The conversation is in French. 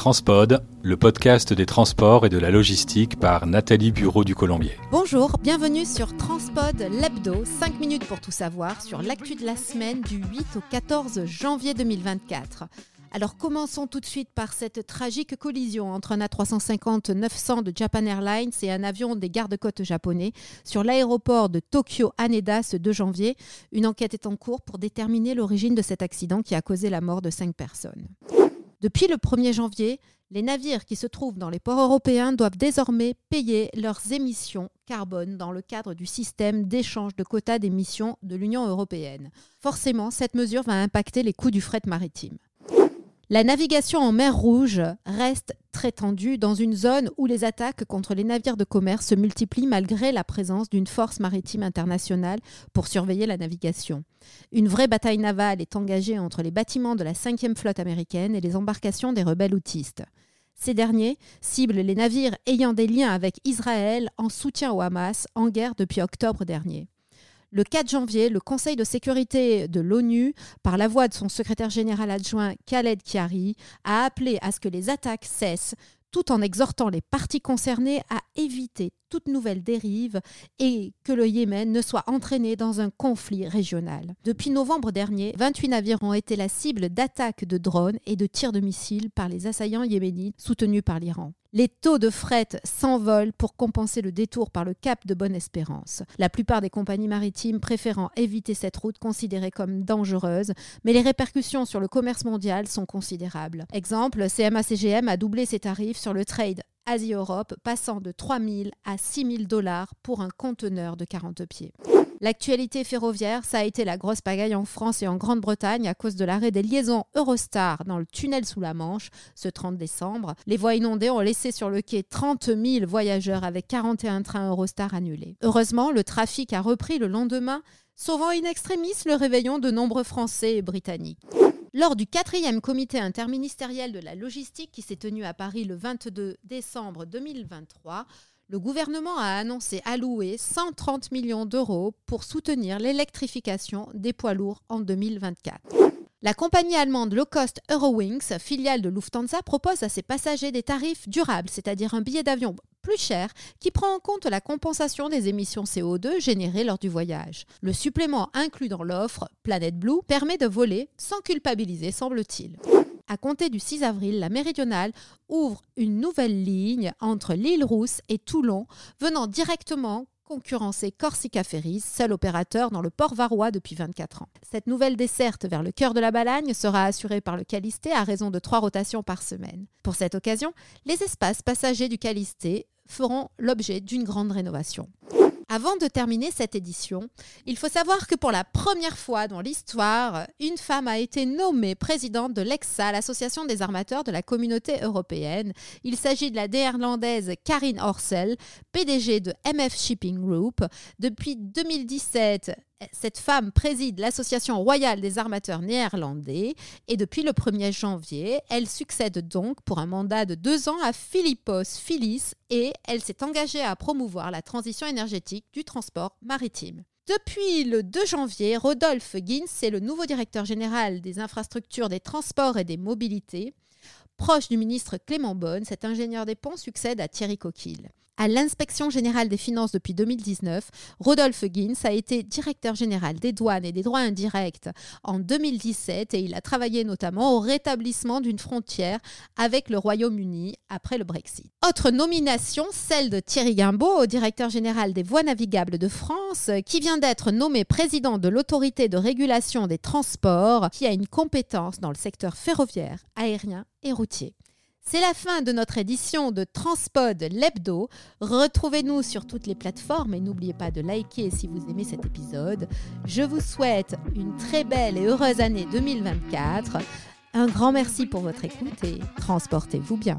Transpod, le podcast des transports et de la logistique par Nathalie Bureau du Colombier. Bonjour, bienvenue sur Transpod l'hebdo, 5 minutes pour tout savoir sur l'actu de la semaine du 8 au 14 janvier 2024. Alors commençons tout de suite par cette tragique collision entre un A350-900 de Japan Airlines et un avion des gardes-côtes japonais sur l'aéroport de Tokyo Haneda ce 2 janvier. Une enquête est en cours pour déterminer l'origine de cet accident qui a causé la mort de 5 personnes. Depuis le 1er janvier, les navires qui se trouvent dans les ports européens doivent désormais payer leurs émissions carbone dans le cadre du système d'échange de quotas d'émissions de l'Union européenne. Forcément, cette mesure va impacter les coûts du fret maritime. La navigation en mer Rouge reste très tendue dans une zone où les attaques contre les navires de commerce se multiplient malgré la présence d'une force maritime internationale pour surveiller la navigation. Une vraie bataille navale est engagée entre les bâtiments de la 5e flotte américaine et les embarcations des rebelles houtistes. Ces derniers ciblent les navires ayant des liens avec Israël en soutien au Hamas en guerre depuis octobre dernier. Le 4 janvier, le Conseil de sécurité de l'ONU, par la voix de son secrétaire général adjoint Khaled Kiari, a appelé à ce que les attaques cessent tout en exhortant les parties concernées à éviter toute nouvelle dérive et que le Yémen ne soit entraîné dans un conflit régional. Depuis novembre dernier, 28 navires ont été la cible d'attaques de drones et de tirs de missiles par les assaillants yéménites soutenus par l'Iran. Les taux de fret s'envolent pour compenser le détour par le cap de Bonne-Espérance. La plupart des compagnies maritimes préférant éviter cette route considérée comme dangereuse, mais les répercussions sur le commerce mondial sont considérables. Exemple, CMA-CGM a doublé ses tarifs sur le trade Asie-Europe, passant de 3 000 à 6 000 dollars pour un conteneur de 40 pieds. L'actualité ferroviaire, ça a été la grosse pagaille en France et en Grande-Bretagne à cause de l'arrêt des liaisons Eurostar dans le tunnel sous la Manche ce 30 décembre. Les voies inondées ont laissé sur le quai 30 000 voyageurs avec 41 trains Eurostar annulés. Heureusement, le trafic a repris le lendemain, sauvant in extremis le réveillon de nombreux Français et Britanniques. Lors du quatrième comité interministériel de la logistique qui s'est tenu à Paris le 22 décembre 2023, le gouvernement a annoncé allouer 130 millions d'euros pour soutenir l'électrification des poids lourds en 2024. La compagnie allemande low cost Eurowings, filiale de Lufthansa, propose à ses passagers des tarifs durables, c'est-à-dire un billet d'avion plus cher qui prend en compte la compensation des émissions CO2 générées lors du voyage. Le supplément inclus dans l'offre, Planet Blue, permet de voler sans culpabiliser, semble-t-il. À compter du 6 avril, la Méridionale ouvre une nouvelle ligne entre l'île Rousse et Toulon, venant directement concurrencer Corsica Ferries, seul opérateur dans le port varois depuis 24 ans. Cette nouvelle desserte vers le cœur de la Balagne sera assurée par le Calisté à raison de trois rotations par semaine. Pour cette occasion, les espaces passagers du Calisté feront l'objet d'une grande rénovation. Avant de terminer cette édition, il faut savoir que pour la première fois dans l'histoire, une femme a été nommée présidente de l'EXA, l'association des armateurs de la communauté européenne. Il s'agit de la néerlandaise Karine Orsel, PDG de MF Shipping Group. Depuis 2017, cette femme préside l'Association royale des armateurs néerlandais et depuis le 1er janvier, elle succède donc pour un mandat de deux ans à Philippos Philis et elle s'est engagée à promouvoir la transition énergétique du transport maritime. Depuis le 2 janvier, Rodolphe Gins est le nouveau directeur général des infrastructures des transports et des mobilités. Proche du ministre Clément Bonne, cet ingénieur des ponts succède à Thierry Coquille. À l'inspection générale des finances depuis 2019, Rodolphe Gins a été directeur général des douanes et des droits indirects en 2017 et il a travaillé notamment au rétablissement d'une frontière avec le Royaume-Uni après le Brexit. Autre nomination, celle de Thierry Guimbaud, directeur général des voies navigables de France, qui vient d'être nommé président de l'autorité de régulation des transports, qui a une compétence dans le secteur ferroviaire, aérien et routier. C'est la fin de notre édition de Transpod l'hebdo. Retrouvez-nous sur toutes les plateformes et n'oubliez pas de liker si vous aimez cet épisode. Je vous souhaite une très belle et heureuse année 2024. Un grand merci pour votre écoute et transportez-vous bien.